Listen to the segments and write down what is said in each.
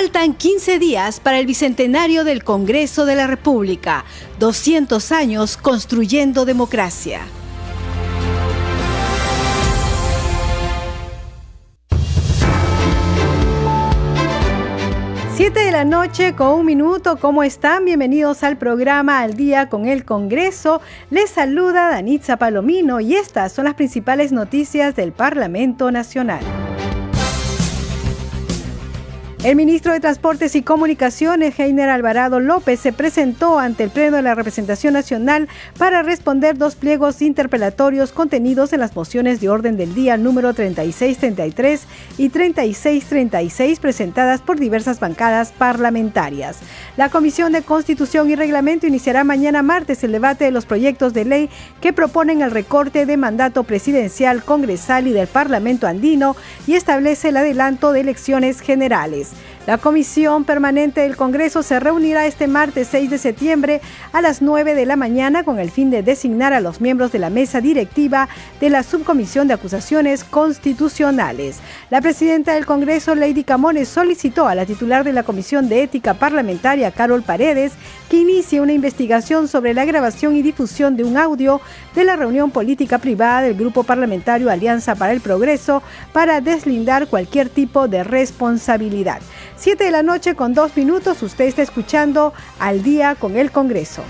Faltan 15 días para el bicentenario del Congreso de la República, 200 años construyendo democracia. Siete de la noche con un minuto, ¿cómo están? Bienvenidos al programa Al Día con el Congreso. Les saluda Danitza Palomino y estas son las principales noticias del Parlamento Nacional. El ministro de Transportes y Comunicaciones, Heiner Alvarado López, se presentó ante el Pleno de la Representación Nacional para responder dos pliegos interpelatorios contenidos en las mociones de orden del día número 3633 y 3636 presentadas por diversas bancadas parlamentarias. La Comisión de Constitución y Reglamento iniciará mañana martes el debate de los proyectos de ley que proponen el recorte de mandato presidencial, congresal y del Parlamento andino y establece el adelanto de elecciones generales. place La Comisión Permanente del Congreso se reunirá este martes 6 de septiembre a las 9 de la mañana con el fin de designar a los miembros de la mesa directiva de la Subcomisión de Acusaciones Constitucionales. La presidenta del Congreso, Lady Camones, solicitó a la titular de la Comisión de Ética Parlamentaria, Carol Paredes, que inicie una investigación sobre la grabación y difusión de un audio de la reunión política privada del Grupo Parlamentario Alianza para el Progreso para deslindar cualquier tipo de responsabilidad. 7 de la noche con dos minutos, usted está escuchando al día con el Congreso.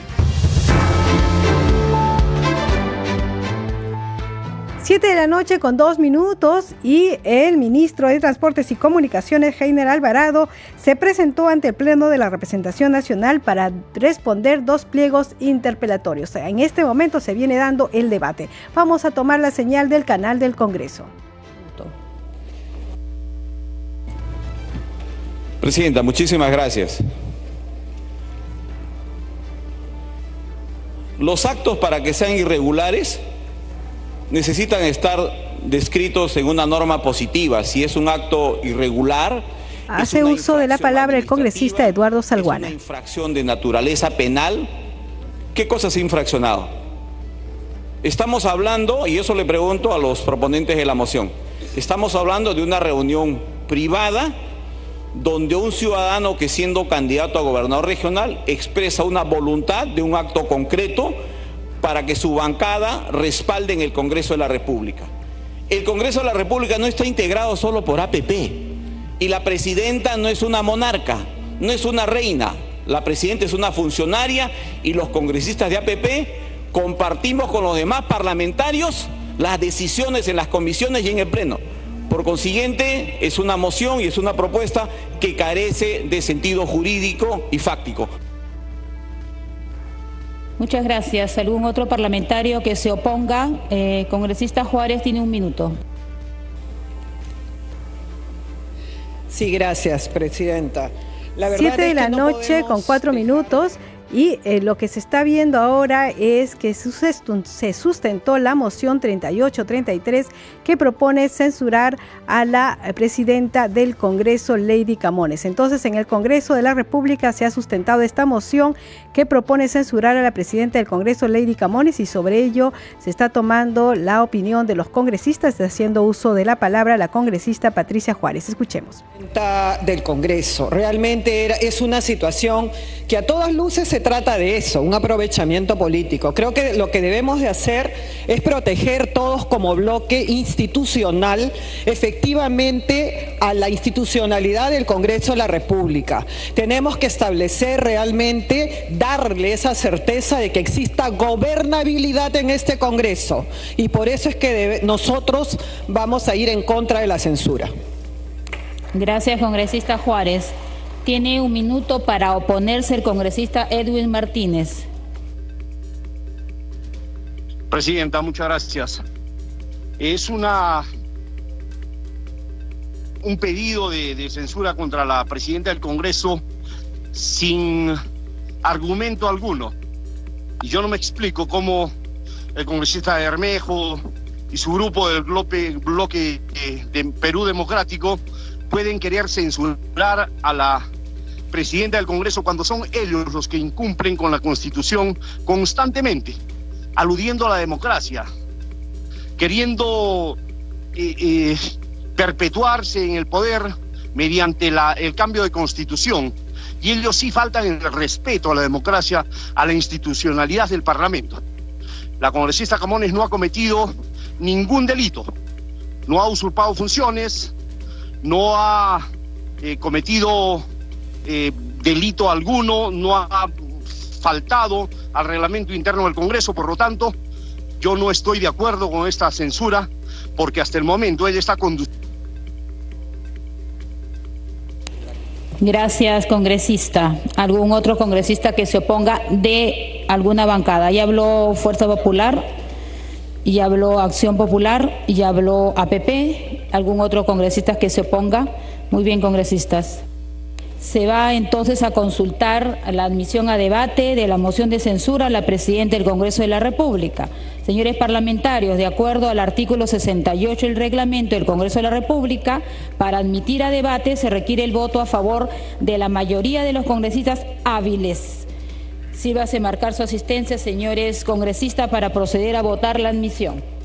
7 de la noche con dos minutos y el ministro de Transportes y Comunicaciones, Heiner Alvarado, se presentó ante el Pleno de la Representación Nacional para responder dos pliegos interpelatorios. En este momento se viene dando el debate. Vamos a tomar la señal del canal del Congreso. Presidenta, muchísimas gracias. Los actos para que sean irregulares necesitan estar descritos en una norma positiva. Si es un acto irregular... Hace uso de la palabra el congresista Eduardo Salguana. Es una infracción de naturaleza penal. ¿Qué cosa se ha infraccionado? Estamos hablando, y eso le pregunto a los proponentes de la moción, estamos hablando de una reunión privada donde un ciudadano que siendo candidato a gobernador regional expresa una voluntad de un acto concreto para que su bancada respalde en el Congreso de la República. El Congreso de la República no está integrado solo por APP y la presidenta no es una monarca, no es una reina, la presidenta es una funcionaria y los congresistas de APP compartimos con los demás parlamentarios las decisiones en las comisiones y en el Pleno. Por consiguiente, es una moción y es una propuesta que carece de sentido jurídico y fáctico. Muchas gracias. ¿Algún otro parlamentario que se oponga? Eh, congresista Juárez tiene un minuto. Sí, gracias, presidenta. La Siete de la noche con cuatro minutos. Y eh, lo que se está viendo ahora es que se sustentó la moción 3833 que propone censurar a la presidenta del Congreso, Lady Camones. Entonces, en el Congreso de la República se ha sustentado esta moción que propone censurar a la presidenta del Congreso, Lady Camones, y sobre ello se está tomando la opinión de los congresistas, haciendo uso de la palabra la congresista Patricia Juárez. Escuchemos. Del Congreso. Realmente es una situación que a todas luces se trata de eso, un aprovechamiento político. Creo que lo que debemos de hacer es proteger todos como bloque institucional efectivamente a la institucionalidad del Congreso de la República. Tenemos que establecer realmente, darle esa certeza de que exista gobernabilidad en este Congreso. Y por eso es que nosotros vamos a ir en contra de la censura. Gracias, congresista Juárez. Tiene un minuto para oponerse el congresista Edwin Martínez. Presidenta, muchas gracias. Es una un pedido de, censura contra la presidenta del Congreso sin argumento alguno. Y yo no me explico cómo el congresista Hermejo y su grupo del bloque, bloque eh, de Perú Democrático pueden querer censurar a la presidenta del Congreso cuando son ellos los que incumplen con la Constitución constantemente, aludiendo a la democracia, queriendo eh, eh, perpetuarse en el poder mediante el cambio de constitución. Y ellos sí faltan el respeto a la democracia, a la institucionalidad del Parlamento. La congresista Camones no ha cometido ningún delito, no ha usurpado funciones, no ha eh, cometido delito alguno, no ha faltado al reglamento interno del Congreso, por lo tanto, yo no estoy de acuerdo con esta censura porque hasta el momento ella está conduciendo. Gracias, congresista. ¿Algún otro congresista que se oponga de alguna bancada? Ya habló Fuerza Popular, ya habló Acción Popular, ya habló APP. ¿Algún otro congresista que se oponga? Muy bien, congresistas. Se va entonces a consultar la admisión a debate de la moción de censura a la presidenta del Congreso de la República. Señores parlamentarios, de acuerdo al artículo 68 del reglamento del Congreso de la República, para admitir a debate se requiere el voto a favor de la mayoría de los congresistas hábiles. Sírvase marcar su asistencia, señores congresistas, para proceder a votar la admisión.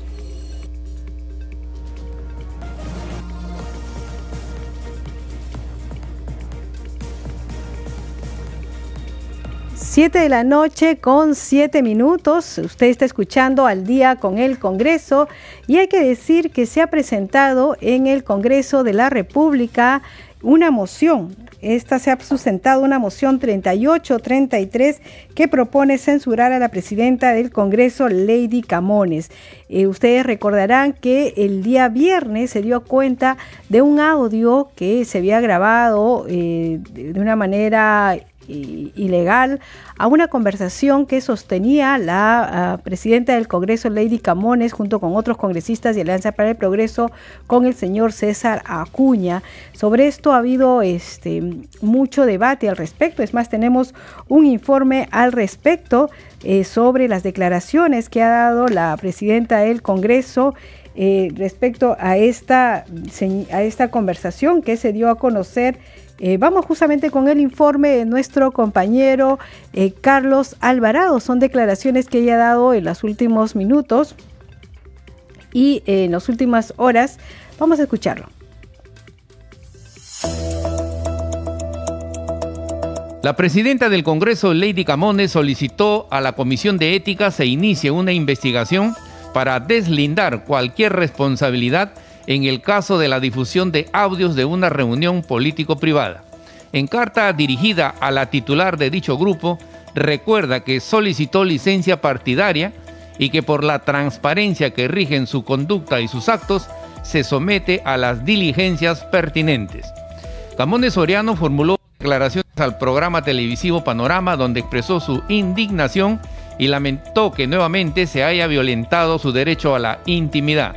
Siete de la noche con siete minutos. Usted está escuchando al día con el Congreso y hay que decir que se ha presentado en el Congreso de la República una moción. Esta se ha sustentado una moción 3833 que propone censurar a la presidenta del Congreso, Lady Camones. Eh, ustedes recordarán que el día viernes se dio cuenta de un audio que se había grabado eh, de una manera ilegal a una conversación que sostenía la presidenta del Congreso, Lady Camones, junto con otros congresistas de Alianza para el Progreso, con el señor César Acuña. Sobre esto ha habido este, mucho debate al respecto. Es más, tenemos un informe al respecto eh, sobre las declaraciones que ha dado la presidenta del Congreso. Eh, respecto a esta, a esta conversación que se dio a conocer eh, vamos justamente con el informe de nuestro compañero eh, Carlos Alvarado. Son declaraciones que ella ha dado en los últimos minutos y en las últimas horas. Vamos a escucharlo. La presidenta del Congreso, Lady Camones, solicitó a la Comisión de Ética se inicie una investigación para deslindar cualquier responsabilidad en el caso de la difusión de audios de una reunión político-privada. En carta dirigida a la titular de dicho grupo, recuerda que solicitó licencia partidaria y que por la transparencia que rigen su conducta y sus actos, se somete a las diligencias pertinentes. Camones Soriano formuló declaraciones al programa televisivo Panorama donde expresó su indignación y lamentó que nuevamente se haya violentado su derecho a la intimidad.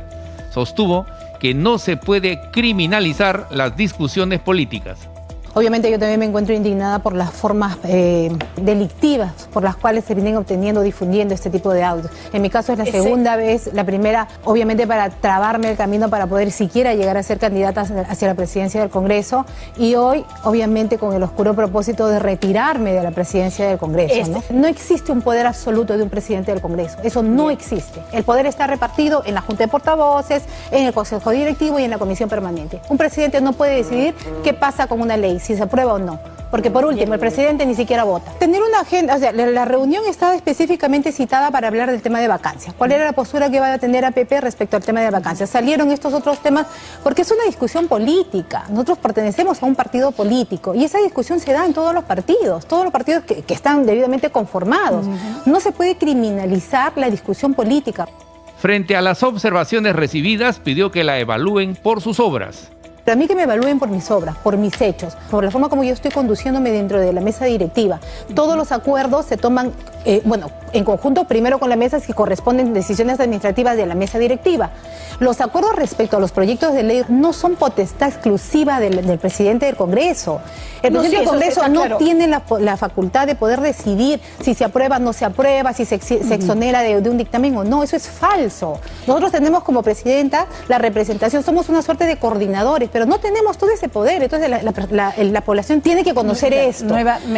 Sostuvo que no se puede criminalizar las discusiones políticas. Obviamente yo también me encuentro indignada por las formas eh, delictivas por las cuales se vienen obteniendo, difundiendo este tipo de audios. En mi caso es la segunda vez, la primera obviamente para trabarme el camino para poder siquiera llegar a ser candidata hacia la presidencia del Congreso y hoy obviamente con el oscuro propósito de retirarme de la presidencia del Congreso. ¿no? no existe un poder absoluto de un presidente del Congreso, eso no existe. El poder está repartido en la Junta de Portavoces, en el Consejo Directivo y en la Comisión Permanente. Un presidente no puede decidir qué pasa con una ley si se aprueba o no. Porque por último, el presidente ni siquiera vota. Tener una agenda, o sea, la, reunión estaba específicamente citada para hablar del tema de vacancias. ¿Cuál era la postura que va a tener APP respecto al tema de vacancias? Salieron estos otros temas porque es una discusión política. Nosotros pertenecemos a un partido político y esa discusión se da en todos los partidos, todos los partidos que, están debidamente conformados. No se puede criminalizar la discusión política. Frente a las observaciones recibidas, pidió que la evalúen por sus obras. Pero a mí que me evalúen por mis obras, por mis hechos, por la forma como yo estoy conduciéndome dentro de la mesa directiva. Todos los acuerdos se toman, eh, bueno, en conjunto primero con la mesa si corresponden decisiones administrativas de la mesa directiva. Los acuerdos respecto a los proyectos de ley no son potestad exclusiva del, presidente del Congreso. El presidente del Congreso no tiene la, facultad de poder decidir si se aprueba o no se aprueba, si se, exonera de, un dictamen o no. Eso es falso. Nosotros tenemos como presidenta la representación, somos una suerte de coordinadores, pero no tenemos todo ese poder. Entonces la, población tiene que conocer esto.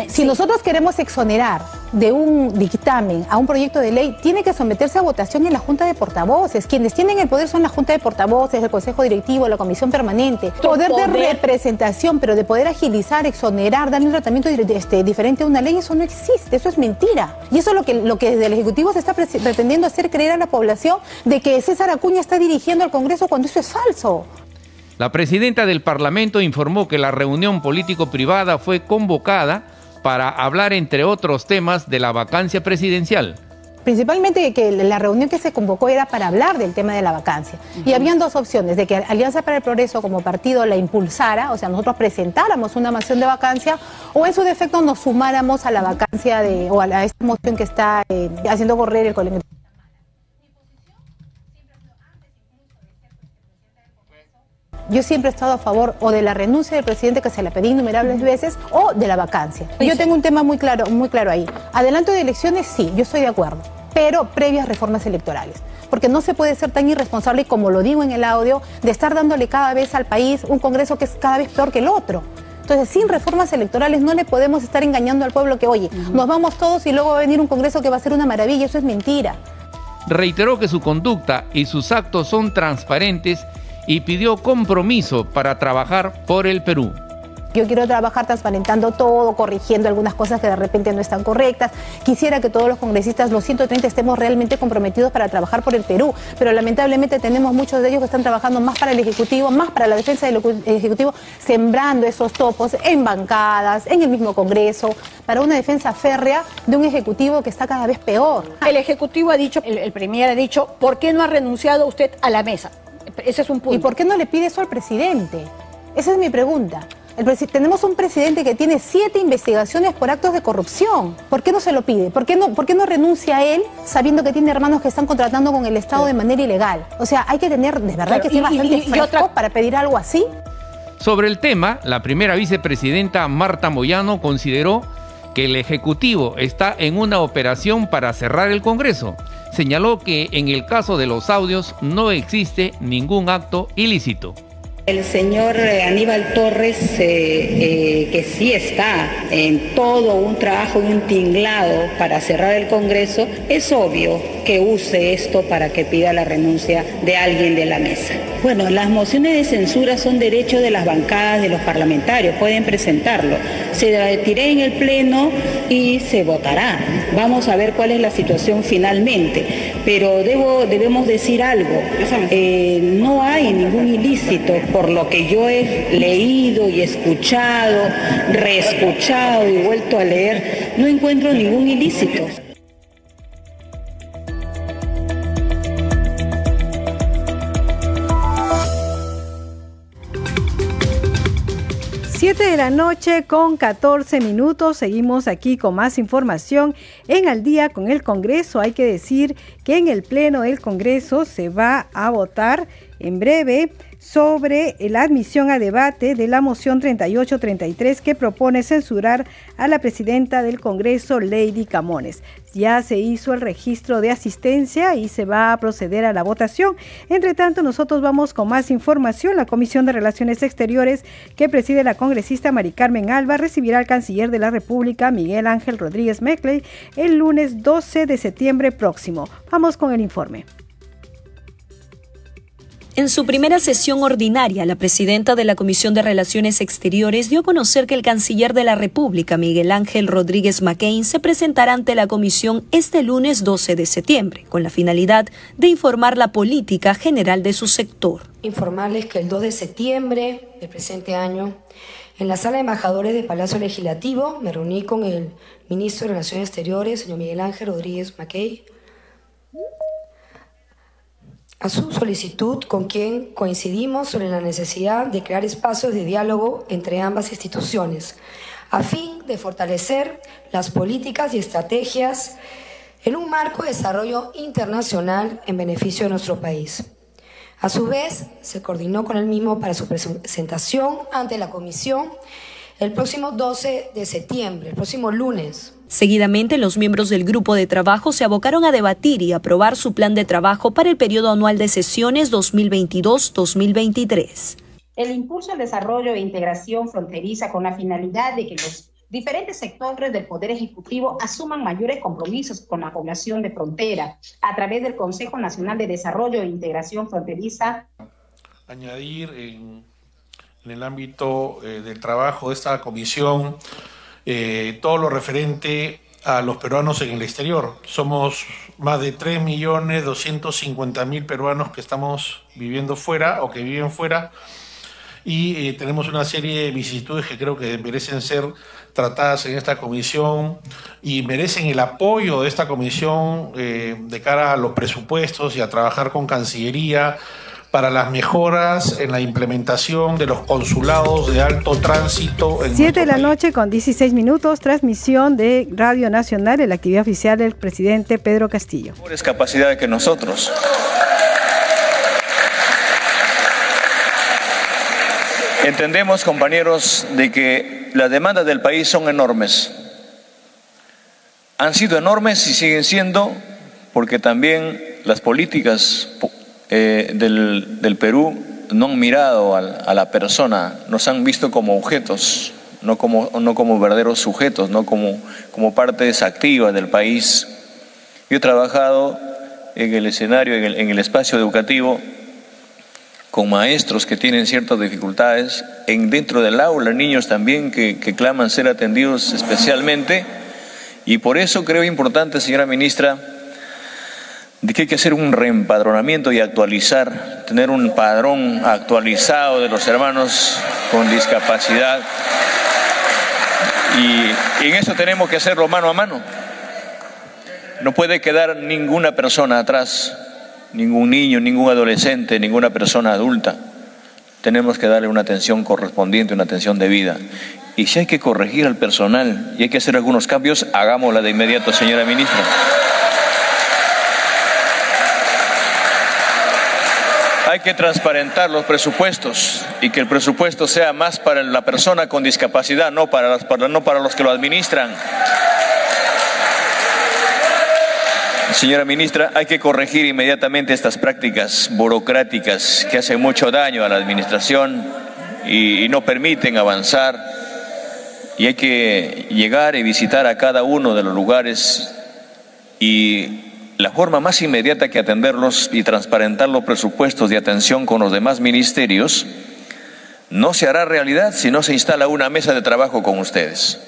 si nosotros queremos exonerar de un dictamen a un proyecto de ley, tiene que someterse a votación en la Junta de Portavoces. Quienes tienen el poder son la Junta de Portavoces, el Consejo Directivo, la Comisión Permanente. Poder, de representación, pero de poder agilizar, exonerar, darle un tratamiento este, diferente a una ley, eso no existe, eso es mentira. Y eso es lo que, lo que desde el Ejecutivo se está pretendiendo hacer creer a la población de que César Acuña está dirigiendo al Congreso cuando eso es falso. La presidenta del Parlamento informó que la reunión político-privada fue convocada para hablar, entre otros temas, de la vacancia presidencial. Principalmente que la reunión que se convocó era para hablar del tema de la vacancia. Y habían dos opciones, de que Alianza para el Progreso como partido la impulsara, o sea, nosotros presentáramos una moción de vacancia, o en su defecto nos sumáramos a la vacancia de, o a, esta moción que está eh, haciendo correr el colegio. Yo siempre he estado a favor o de la renuncia del presidente que se la pedí innumerables veces o de la vacancia. Yo tengo un tema muy claro, muy claro ahí. Adelanto de elecciones, sí, yo estoy de acuerdo, pero previas reformas electorales. Porque no se puede ser tan irresponsable, como lo digo en el audio, de estar dándole cada vez al país un Congreso que es cada vez peor que el otro. Entonces, sin reformas electorales no le podemos estar engañando al pueblo que, oye, nos vamos todos y luego va a venir un Congreso que va a ser una maravilla. Eso es mentira. Reiteró que su conducta y sus actos son transparentes y pidió compromiso para trabajar por el Perú. Yo quiero trabajar transparentando todo, corrigiendo algunas cosas que de repente no están correctas. Quisiera que todos los congresistas, los 130, estemos realmente comprometidos para trabajar por el Perú, pero lamentablemente tenemos muchos de ellos que están trabajando más para el Ejecutivo, más para la defensa del Ejecutivo, sembrando esos topos en bancadas, en el mismo Congreso, para una defensa férrea de un Ejecutivo que está cada vez peor. El Ejecutivo ha dicho, el, el Premier ha dicho, ¿por qué no ha renunciado usted a la mesa? Ese es un punto. ¿Y por qué no le pide eso al presidente? Esa es mi pregunta. tenemos un presidente que tiene siete investigaciones por actos de corrupción. ¿Por qué no se lo pide? ¿Por qué no, por qué no renuncia a él sabiendo que tiene hermanos que están contratando con el Estado de manera ilegal? O sea, hay que tener de verdad que ser bastante fresco para pedir algo así. Sobre el tema, la primera vicepresidenta Marta Moyano consideró que el Ejecutivo está en una operación para cerrar el Congreso señaló que en el caso de los audios no existe ningún acto ilícito. El señor eh, Aníbal Torres, eh, eh, que sí está en todo un trabajo y un tinglado para cerrar el Congreso, es obvio que use esto para que pida la renuncia de alguien de la mesa. Bueno, las mociones de censura son derecho de las bancadas de los parlamentarios, pueden presentarlo. Se retiré en el Pleno y se votará. Vamos a ver cuál es la situación finalmente. Pero debo, debemos decir algo, no hay ningún ilícito por lo que yo he leído y escuchado, reescuchado y vuelto a leer, no encuentro ningún ilícito. Siete de la noche con 14 minutos. Seguimos aquí con más información en Al día con el Congreso. Hay que decir que en el Pleno del Congreso se va a votar en breve sobre la admisión a debate de la moción 3833 que propone censurar a la presidenta del Congreso, Lady Camones. Ya se hizo el registro de asistencia y se va a proceder a la votación. Entre tanto, nosotros vamos con más información. La Comisión de Relaciones Exteriores que preside la congresista Mari Carmen Alba recibirá al canciller de la República, Miguel Ángel Rodríguez Mecley, el lunes 12 de septiembre próximo. Vamos con el informe. En su primera sesión ordinaria, la presidenta de la Comisión de Relaciones Exteriores dio a conocer que el canciller de la República, Miguel Ángel Rodríguez McCain, se presentará ante la comisión este lunes 12 de septiembre, con la finalidad de informar la política general de su sector. Informarles que el 2 de septiembre del presente año, en la sala de embajadores del Palacio Legislativo, me reuní con el ministro de Relaciones Exteriores, señor Miguel Ángel Rodríguez McCain, a su solicitud con quien coincidimos sobre la necesidad de crear espacios de diálogo entre ambas instituciones, a fin de fortalecer las políticas y estrategias en un marco de desarrollo internacional en beneficio de nuestro país. A su vez, se coordinó con el mismo para su presentación ante la Comisión el próximo 12 de septiembre, el próximo lunes. Seguidamente, los miembros del grupo de trabajo se abocaron a debatir y aprobar su plan de trabajo para el periodo anual de sesiones 2022-2023. El impulso al desarrollo e integración fronteriza con la finalidad de que los diferentes sectores del Poder Ejecutivo asuman mayores compromisos con la población de frontera a través del Consejo Nacional de Desarrollo e Integración Fronteriza. Añadir en, el ámbito eh, del trabajo de esta comisión eh, todo lo referente a los peruanos en el exterior. Somos más de 3.250.000 peruanos que estamos viviendo fuera o que viven fuera y eh, tenemos una serie de vicisitudes que creo que merecen ser tratadas en esta comisión y merecen el apoyo de esta comisión de cara a los presupuestos y a trabajar con Cancillería para las mejoras en la implementación de los consulados de alto tránsito. En Siete de la noche con 16 minutos, transmisión de Radio Nacional, en la actividad oficial del presidente Pedro Castillo. Mejores capacidades que nosotros. Entendemos, compañeros, de que las demandas del país son enormes. Han sido enormes y siguen siendo porque también las políticas eh, del, Perú no han mirado a, la persona, nos han visto como objetos, no como, no como verdaderos sujetos, no como, como partes activas del país. Yo he trabajado en el escenario, en el, en el espacio educativo, con maestros que tienen ciertas dificultades, en dentro del aula, niños también que, que claman ser atendidos especialmente. Y por eso creo importante, señora ministra, de que hay que hacer un reempadronamiento y actualizar, tener un padrón actualizado de los hermanos con discapacidad. Y, en eso tenemos que hacerlo mano a mano. No puede quedar ninguna persona atrás ningún niño, ningún adolescente, ninguna persona adulta. Tenemos que darle una atención correspondiente, una atención debida. Y si hay que corregir al personal y hay que hacer algunos cambios, hagámosla de inmediato, señora ministra. Hay que transparentar los presupuestos y que el presupuesto sea más para la persona con discapacidad, no para, los que lo administran. Señora ministra, hay que corregir inmediatamente estas prácticas burocráticas que hacen mucho daño a la administración y, no permiten avanzar. Y hay que llegar y visitar a cada uno de los lugares y la forma más inmediata que atenderlos y transparentar los presupuestos de atención con los demás ministerios no se hará realidad si no se instala una mesa de trabajo con ustedes.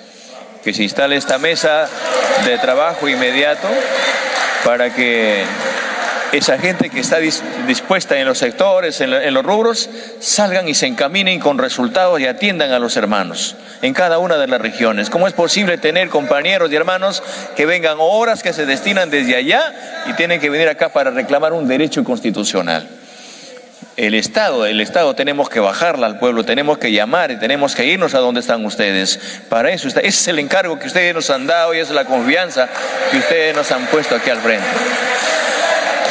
Que se instale esta mesa de trabajo inmediato para que esa gente que está dispuesta en los sectores, en, los rubros, salgan y se encaminen con resultados y atiendan a los hermanos en cada una de las regiones. ¿Cómo es posible tener compañeros y hermanos que vengan horas que se destinan desde allá y tienen que venir acá para reclamar un derecho constitucional? el Estado, el Estado tenemos que bajarla al pueblo, tenemos que llamar y tenemos que irnos a donde están ustedes. Para eso, ese es el encargo que ustedes nos han dado y es la confianza que ustedes nos han puesto aquí al frente.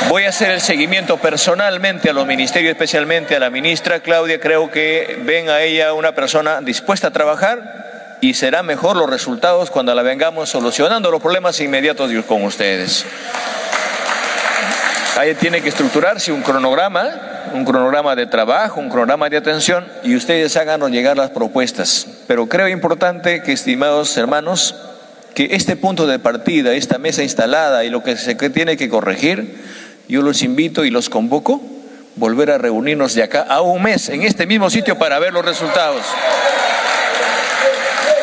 Voy a hacer el seguimiento personalmente a los ministerios, especialmente a la ministra Claudia. Creo que ven a ella una persona dispuesta a trabajar y será mejor los resultados cuando la vengamos solucionando los problemas inmediatos con ustedes. Ahí tiene que estructurarse un cronograma un cronograma de trabajo, un cronograma de atención y ustedes háganos llegar las propuestas. Pero creo importante que, estimados hermanos, que este punto de partida, esta mesa instalada y lo que se tiene que corregir, yo los invito y los convoco volver a reunirnos de acá a un mes en este mismo sitio para ver los resultados.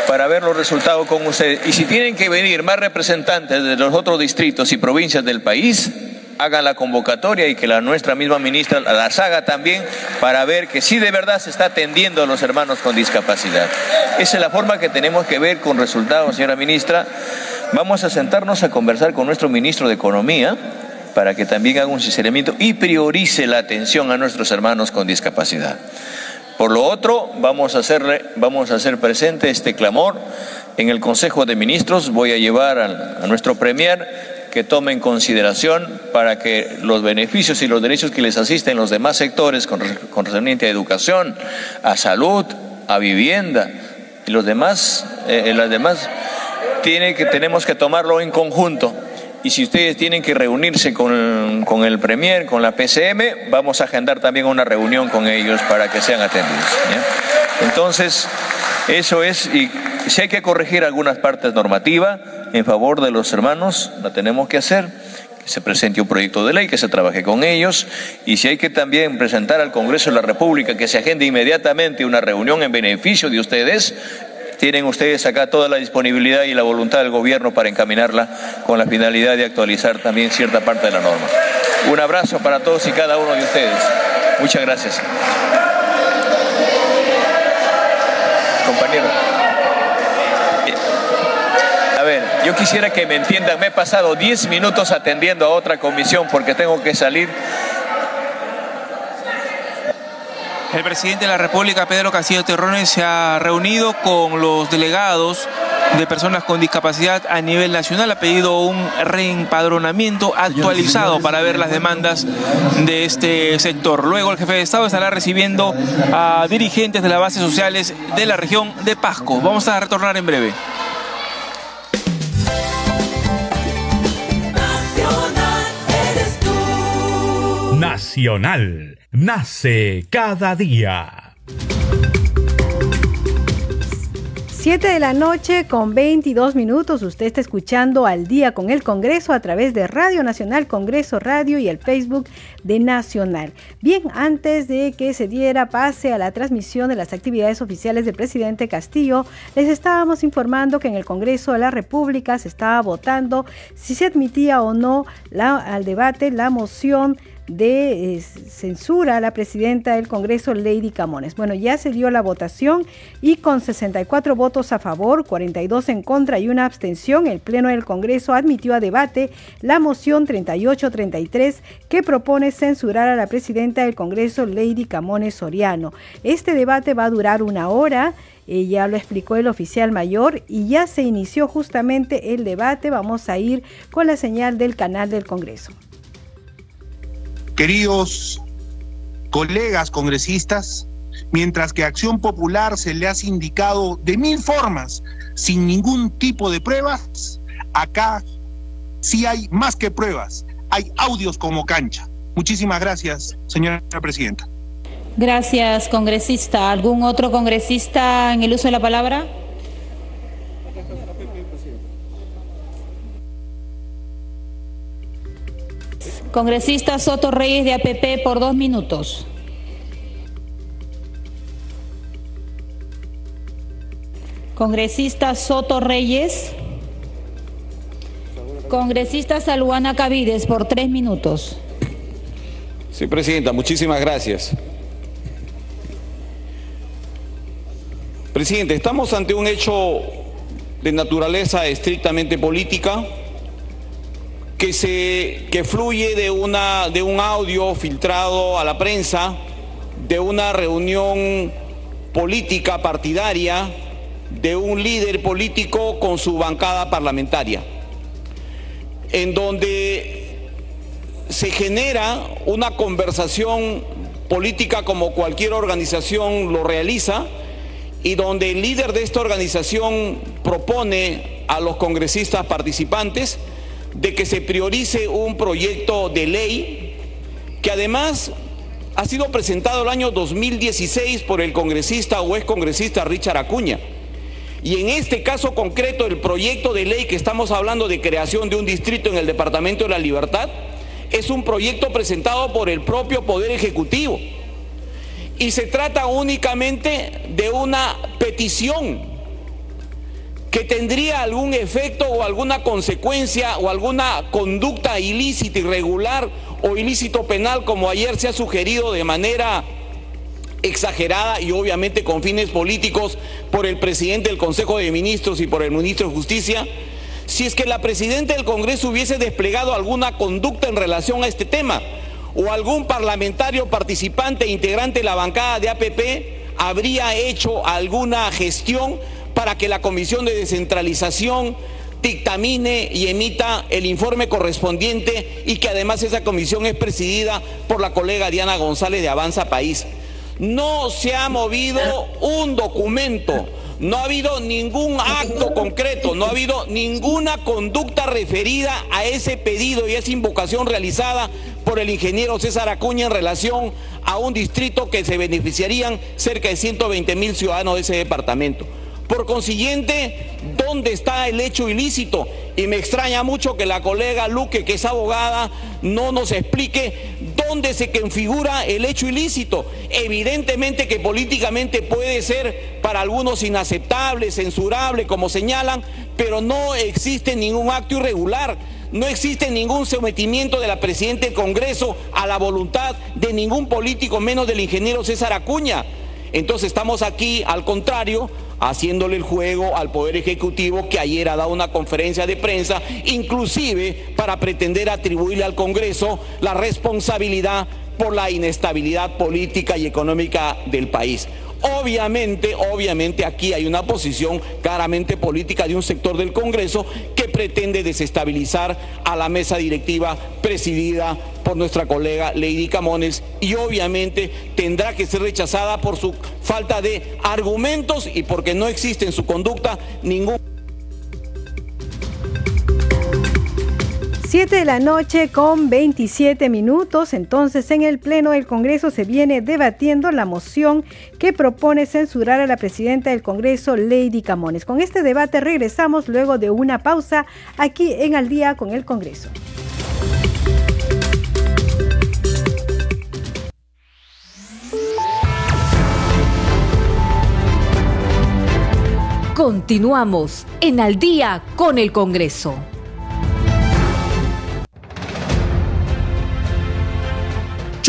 Para ver los resultados con ustedes. Y si tienen que venir más representantes de los otros distritos y provincias del país, hagan la convocatoria y que la nuestra misma ministra las haga también para ver que sí de verdad se está atendiendo a los hermanos con discapacidad. Esa es la forma que tenemos que ver con resultados, señora ministra. Vamos a sentarnos a conversar con nuestro ministro de Economía para que también haga un sinceramiento y priorice la atención a nuestros hermanos con discapacidad. Por lo otro, vamos a, hacerle, vamos a hacer presente este clamor en el Consejo de Ministros. Voy a llevar a, nuestro Premier que tome en consideración para que los beneficios y los derechos que les asisten los demás sectores con, con a educación, a salud, a vivienda y los demás, eh, las demás, tiene que, tenemos que tomarlo en conjunto. Y si ustedes tienen que reunirse con, con, el Premier, con la PCM, vamos a agendar también una reunión con ellos para que sean atendidos. Entonces, eso es, y si hay que corregir algunas partes normativas en favor de los hermanos, la tenemos que hacer, que se presente un proyecto de ley, que se trabaje con ellos, y si hay que también presentar al Congreso de la República que se agende inmediatamente una reunión en beneficio de ustedes, tienen ustedes acá toda la disponibilidad y la voluntad del gobierno para encaminarla con la finalidad de actualizar también cierta parte de la norma. Un abrazo para todos y cada uno de ustedes. Muchas gracias. Compañero. A ver, yo quisiera que me entiendan, me he pasado 10 minutos atendiendo a otra comisión porque tengo que salir El presidente de la República, Pedro Castillo Terrones, se ha reunido con los delegados de personas con discapacidad a nivel nacional. Ha pedido un reempadronamiento actualizado para ver las demandas de este sector. Luego el jefe de Estado estará recibiendo a dirigentes de las bases sociales de la región de Pasco. Vamos a retornar en breve. Nacional nace cada día. 7 de la noche con 22 minutos. Usted está escuchando al día con el Congreso a través de Radio Nacional, Congreso Radio y el Facebook de Nacional. Bien, antes de que se diera pase a la transmisión de las actividades oficiales del presidente Castillo, les estábamos informando que en el Congreso de la República se estaba votando si se admitía o no al debate la moción de eh, censura a la presidenta del Congreso, Lady Camones. Bueno, ya se dio la votación y con 64 votos a favor, 42 en contra y una abstención, el Pleno del Congreso admitió a debate la moción 3833 que propone censurar a la presidenta del Congreso, Lady Camones Soriano. Este debate va a durar una hora. Eh, ya lo explicó el oficial mayor y ya se inició justamente el debate. Vamos a ir con la señal del canal del Congreso. Queridos colegas congresistas, mientras que Acción Popular se le ha indicado de mil formas, sin ningún tipo de pruebas, acá sí hay más que pruebas, hay audios como cancha. Muchísimas gracias, señora presidenta. Gracias, congresista. ¿Algún otro congresista en el uso de la palabra? Congresista Soto Reyes de APP por dos minutos. Congresista Soto Reyes. Congresista Saluana Cavides por tres minutos. Sí, Presidenta, muchísimas gracias. Presidente, estamos ante un hecho de naturaleza estrictamente política que, se, que fluye de, una, de un audio filtrado a la prensa, de una reunión política partidaria de un líder político con su bancada parlamentaria, en donde se genera una conversación política como cualquier organización lo realiza y donde el líder de esta organización propone a los congresistas participantes de que se priorice un proyecto de ley que además ha sido presentado el año 2016 por el congresista o ex congresista Richard Acuña. Y en este caso concreto, el proyecto de ley que estamos hablando de creación de un distrito en el Departamento de la Libertad es un proyecto presentado por el propio Poder Ejecutivo. Y se trata únicamente de una petición que tendría algún efecto o alguna consecuencia o alguna conducta ilícita, irregular o ilícito penal, como ayer se ha sugerido de manera exagerada y obviamente con fines políticos por el presidente del Consejo de Ministros y por el ministro de Justicia, si es que la presidenta del Congreso hubiese desplegado alguna conducta en relación a este tema o algún parlamentario participante integrante de la bancada de APP habría hecho alguna gestión para que la Comisión de Descentralización dictamine y emita el informe correspondiente y que además esa comisión es presidida por la colega Diana González de Avanza País. No se ha movido un documento, no ha habido ningún acto concreto, no ha habido ninguna conducta referida a ese pedido y esa invocación realizada por el ingeniero César Acuña en relación a un distrito que se beneficiarían cerca de 120 mil ciudadanos de ese departamento. Por consiguiente, ¿dónde está el hecho ilícito? Y me extraña mucho que la colega Luque, que es abogada, no nos explique dónde se configura el hecho ilícito. Evidentemente que políticamente puede ser para algunos inaceptable, censurable, como señalan, pero no existe ningún acto irregular. No existe ningún sometimiento de la Presidenta del Congreso a la voluntad de ningún político, menos del ingeniero César Acuña. Entonces estamos aquí, al contrario, haciéndole el juego al Poder Ejecutivo que ayer ha dado una conferencia de prensa, inclusive para pretender atribuirle al Congreso la responsabilidad por la inestabilidad política y económica del país. Obviamente, obviamente aquí hay una posición claramente política de un sector del Congreso que pretende desestabilizar a la mesa directiva presidida por nuestra colega Lady Camones y obviamente tendrá que ser rechazada por su falta de argumentos y porque no existe en su conducta ningún 7 de la noche con 27 minutos. Entonces, en el Pleno del Congreso se viene debatiendo la moción que propone censurar a la presidenta del Congreso, Lady Camones. Con este debate regresamos luego de una pausa aquí en Al día con el Congreso. Continuamos en Al día con el Congreso.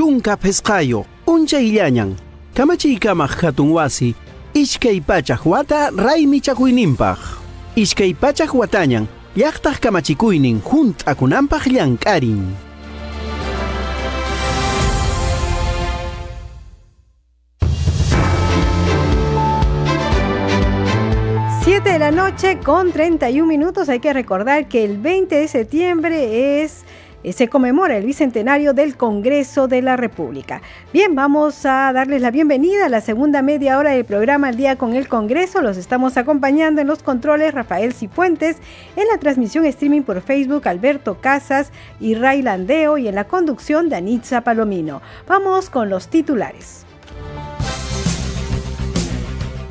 Chunka pescayo, uncha illañan, kamachiykamaq hatun wasi, iskay pachaq wata raymi chakuyninpaq. Iskay pachaq watañan, llaqtaq kamachikuynin hunt'akunanpaq llank'arin. De la noche con 31 minutos. Hay que recordar que el 20 de septiembre es se conmemora el bicentenario del Congreso de la República. Bien, vamos a darles la bienvenida a la segunda media hora del programa Al día con el Congreso. Los estamos acompañando en los controles Rafael Cifuentes, en la transmisión streaming por Facebook Alberto Casas y Ray Landeo y en la conducción Danitza Palomino. Vamos con los titulares.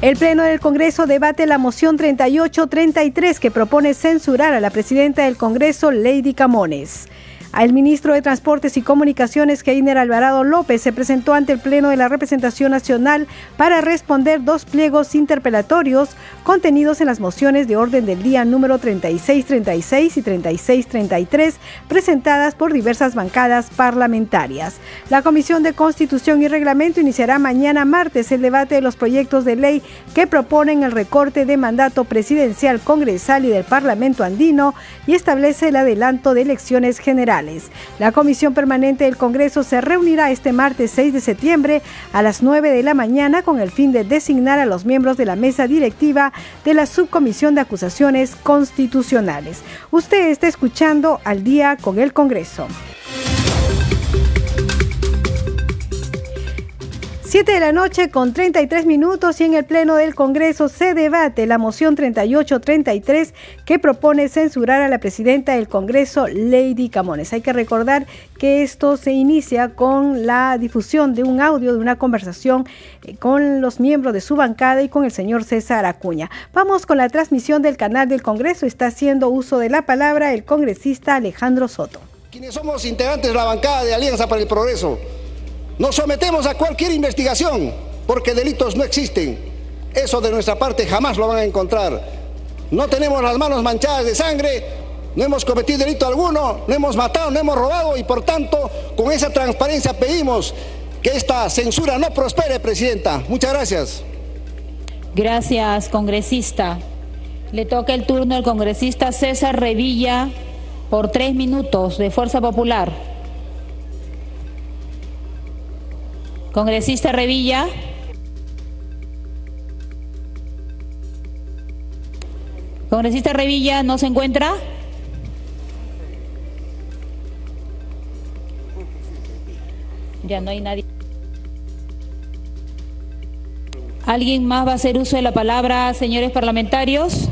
El Pleno del Congreso debate la moción 3833 que propone censurar a la presidenta del Congreso, Lady Camones. El ministro de Transportes y Comunicaciones, Keiner Alvarado López, se presentó ante el Pleno de la Representación Nacional para responder dos pliegos interpelatorios contenidos en las mociones de orden del día número 3636 y 3633 presentadas por diversas bancadas parlamentarias. La Comisión de Constitución y Reglamento iniciará mañana martes el debate de los proyectos de ley que proponen el recorte de mandato presidencial, congresal y del Parlamento andino y establece el adelanto de elecciones generales. La Comisión Permanente del Congreso se reunirá este martes 6 de septiembre a las 9 de la mañana con el fin de designar a los miembros de la mesa directiva de la Subcomisión de Acusaciones Constitucionales. Usted está escuchando al día con el Congreso. 7 de la noche con 33 minutos y en el Pleno del Congreso se debate la moción 3833 que propone censurar a la presidenta del Congreso, Lady Camones. Hay que recordar que esto se inicia con la difusión de un audio de una conversación eh, con los miembros de su bancada y con el señor César Acuña. Vamos con la transmisión del canal del Congreso. Está haciendo uso de la palabra el congresista Alejandro Soto. Quienes somos integrantes de la bancada de Alianza para el Progreso nos sometemos a cualquier investigación porque delitos no existen. Eso de nuestra parte jamás lo van a encontrar. No tenemos las manos manchadas de sangre, no hemos cometido delito alguno, no hemos matado, no hemos robado y por tanto con esa transparencia pedimos que esta censura no prospere, Presidenta. Muchas gracias. Gracias, congresista. Le toca el turno al congresista César Revilla por tres minutos de Fuerza Popular. Congresista Revilla. Congresista Revilla, ¿no se encuentra? Ya no hay nadie. ¿Alguien más va a hacer uso de la palabra, señores parlamentarios?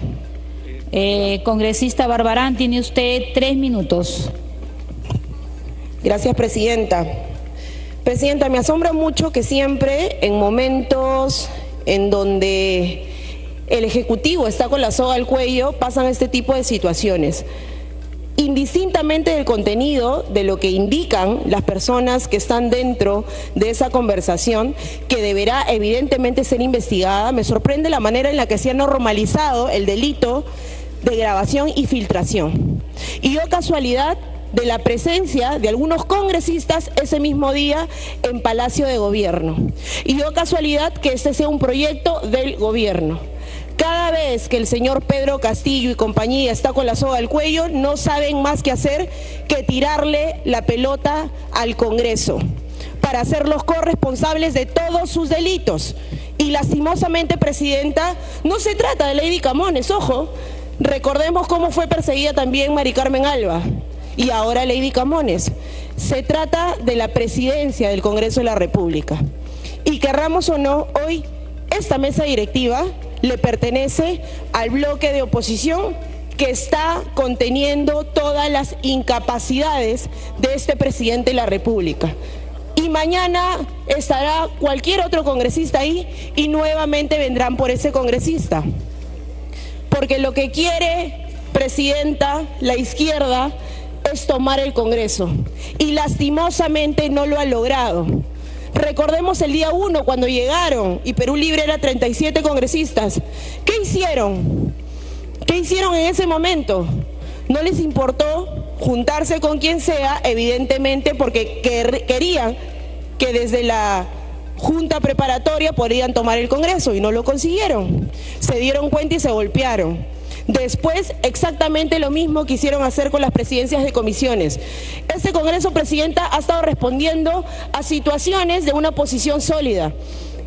Eh, congresista Barbarán, tiene usted tres minutos. Gracias, Presidenta. Presidenta, me asombra mucho que siempre en momentos en donde el Ejecutivo está con la soga al cuello pasan este tipo de situaciones indistintamente del contenido, de lo que indican las personas que están dentro de esa conversación, que deberá evidentemente ser investigada, me sorprende la manera en la que se ha normalizado el delito de grabación y filtración. Y yo casualidad de la presencia de algunos congresistas ese mismo día en Palacio de Gobierno. Y yo casualidad que este sea un proyecto del gobierno. Cada vez que el señor Pedro Castillo y compañía está con la soga al cuello, no saben más que hacer que tirarle la pelota al Congreso para hacerlos corresponsables de todos sus delitos. Y lastimosamente, Presidenta, no se trata de Lady Camones, ojo. Recordemos cómo fue perseguida también Mari Carmen Alba y ahora Lady Camones. Se trata de la presidencia del Congreso de la República. Y querramos o no, hoy esta mesa directiva le pertenece al bloque de oposición que está conteniendo todas las incapacidades de este presidente de la República. Y mañana estará cualquier otro congresista ahí y nuevamente vendrán por ese congresista. Porque lo que quiere, Presidenta, la izquierda, es tomar el Congreso. Y lastimosamente no lo ha logrado. Recordemos el día 1 cuando llegaron y Perú Libre era 37 congresistas. ¿Qué hicieron? ¿Qué hicieron en ese momento? No les importó juntarse con quien sea, evidentemente porque querían que desde la junta preparatoria podrían tomar el Congreso y no lo consiguieron. Se dieron cuenta y se golpearon. Después, exactamente lo mismo quisieron hacer con las presidencias de comisiones. Este Congreso, Presidenta, ha estado respondiendo a situaciones de una posición sólida.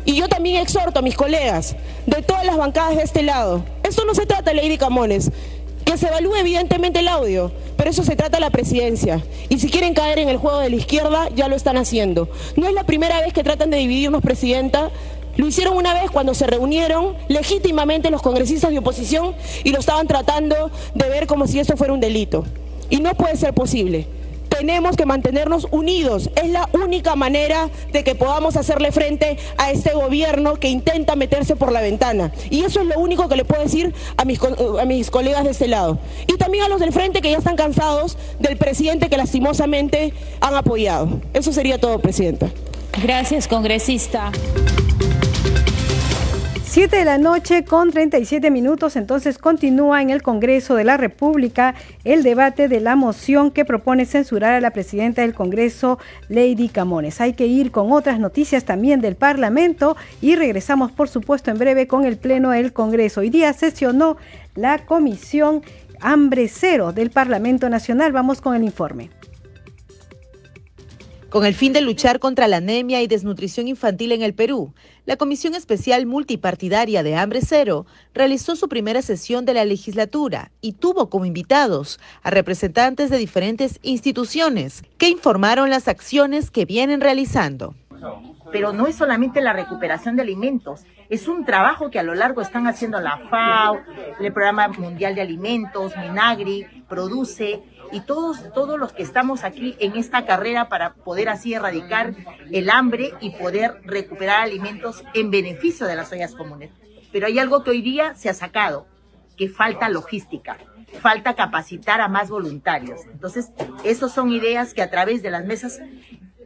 Y yo también exhorto a mis colegas de todas las bancadas de este lado. Esto no se trata, Lady Camones, que se evalúe evidentemente el audio, pero eso se trata de la presidencia. Y si quieren caer en el juego de la izquierda, ya lo están haciendo. No es la primera vez que tratan de dividirnos, Presidenta. Lo hicieron una vez cuando se reunieron legítimamente los congresistas de oposición y lo estaban tratando de ver como si eso fuera un delito. Y no puede ser posible. Tenemos que mantenernos unidos. Es la única manera de que podamos hacerle frente a este gobierno que intenta meterse por la ventana. Y eso es lo único que le puedo decir a mis, a mis colegas de este lado. Y también a los del frente que ya están cansados del presidente que lastimosamente han apoyado. Eso sería todo, Presidenta. Gracias, congresista. 7 de la noche con 37 minutos, entonces continúa en el Congreso de la República el debate de la moción que propone censurar a la presidenta del Congreso, Lady Camones. Hay que ir con otras noticias también del Parlamento y regresamos, por supuesto, en breve con el Pleno del Congreso. Hoy día sesionó la Comisión Hambre Cero del Parlamento Nacional. Vamos con el informe. Con el fin de luchar contra la anemia y desnutrición infantil en el Perú, la Comisión Especial Multipartidaria de Hambre Cero realizó su primera sesión de la legislatura y tuvo como invitados a representantes de diferentes instituciones que informaron las acciones que vienen realizando. Pero no es solamente la recuperación de alimentos, es un trabajo que a lo largo están haciendo la FAO, el Programa Mundial de Alimentos, Minagri, Produce, y todos, todos los que estamos aquí en esta carrera para poder así erradicar el hambre y poder recuperar alimentos en beneficio de las ollas comunes. Pero hay algo que hoy día se ha sacado, que falta logística, falta capacitar a más voluntarios. Entonces, esas son ideas que a través de las mesas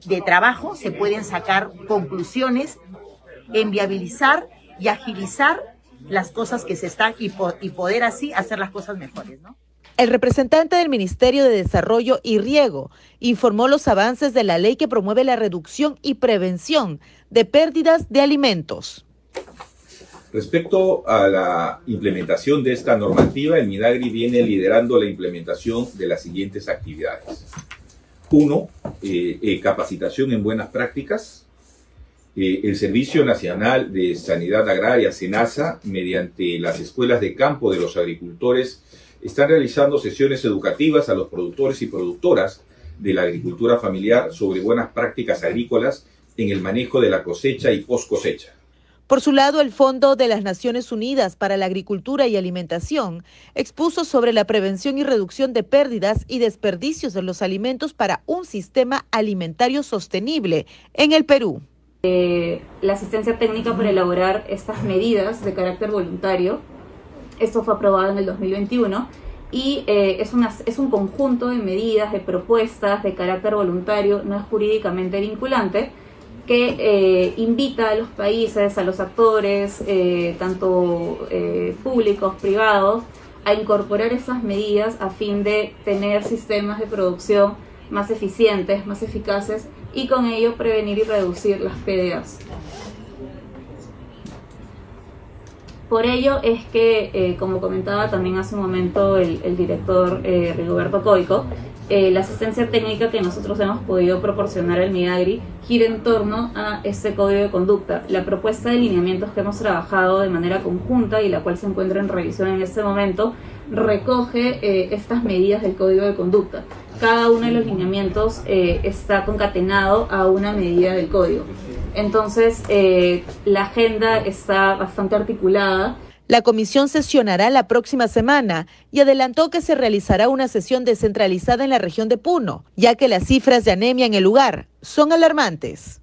de trabajo se pueden sacar conclusiones en viabilizar y agilizar las cosas que se están y, y poder así hacer las cosas mejores, ¿no? El representante del Ministerio de Desarrollo y Riego informó los avances de la ley que promueve la reducción y prevención de pérdidas de alimentos. Respecto a la implementación de esta normativa, el Minagri viene liderando la implementación de las siguientes actividades. Uno, eh, eh, capacitación en buenas prácticas. Eh, el Servicio Nacional de Sanidad Agraria, SENASA, mediante las escuelas de campo de los agricultores, están realizando sesiones educativas a los productores y productoras de la agricultura familiar sobre buenas prácticas agrícolas en el manejo de la cosecha y post cosecha. Por su lado, el Fondo de las Naciones Unidas para la Agricultura y Alimentación expuso sobre la prevención y reducción de pérdidas y desperdicios de los alimentos para un sistema alimentario sostenible en el Perú. Eh, la asistencia técnica para elaborar estas medidas de carácter voluntario, esto fue aprobado en el 2021 y eh, es, una, es un conjunto de medidas, de propuestas de carácter voluntario, no es jurídicamente vinculante, que eh, invita a los países, a los actores, eh, tanto eh, públicos, privados, a incorporar esas medidas a fin de tener sistemas de producción más eficientes, más eficaces y con ello prevenir y reducir las PDAs. Por ello es que, como comentaba también hace un momento el, director Rigoberto Coico, eh, la asistencia técnica que nosotros hemos podido proporcionar al MIAGRI gira en torno a este código de conducta. La propuesta de lineamientos que hemos trabajado de manera conjunta y la cual se encuentra en revisión en este momento recoge eh, estas medidas del código de conducta. Cada uno de los lineamientos eh, está concatenado a una medida del código. Entonces, la agenda está bastante articulada la comisión sesionará la próxima semana y adelantó que se realizará una sesión descentralizada en la región de Puno, ya que las cifras de anemia en el lugar son alarmantes.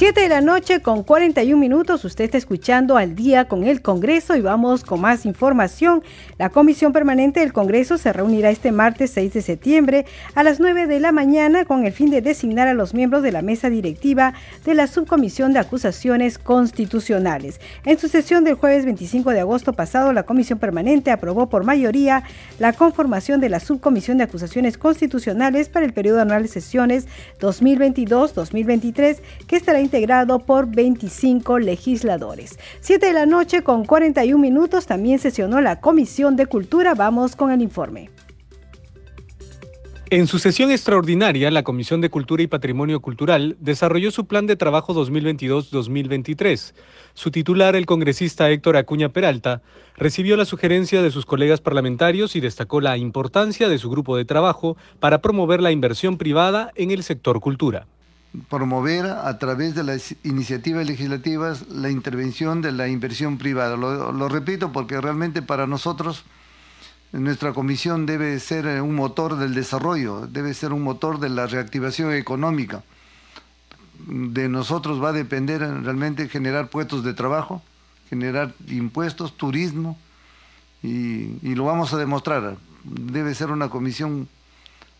7 de la noche con 41 minutos. Usted está escuchando al día con el Congreso y vamos con más información. La Comisión Permanente del Congreso se reunirá este martes 6 de septiembre a las 9 de la mañana con el fin de designar a los miembros de la mesa directiva de la Subcomisión de Acusaciones Constitucionales. En su sesión del jueves 25 de agosto pasado, la Comisión Permanente aprobó por mayoría la conformación de la Subcomisión de Acusaciones Constitucionales para el periodo anual de sesiones 2022-2023 que estará integrado por 25 legisladores. 7 de la noche con 41 minutos también sesionó la Comisión de Cultura. Vamos con el informe. En su sesión extraordinaria, la Comisión de Cultura y Patrimonio Cultural desarrolló su plan de trabajo 2022-2023. Su titular, el congresista Héctor Acuña Peralta, recibió la sugerencia de sus colegas parlamentarios y destacó la importancia de su grupo de trabajo para promover la inversión privada en el sector cultura promover a través de las iniciativas legislativas la intervención de la inversión privada. Lo, repito porque realmente para nosotros nuestra comisión debe ser un motor del desarrollo, debe ser un motor de la reactivación económica. De nosotros va a depender realmente generar puestos de trabajo, generar impuestos, turismo, y, y lo vamos a demostrar. Debe ser una comisión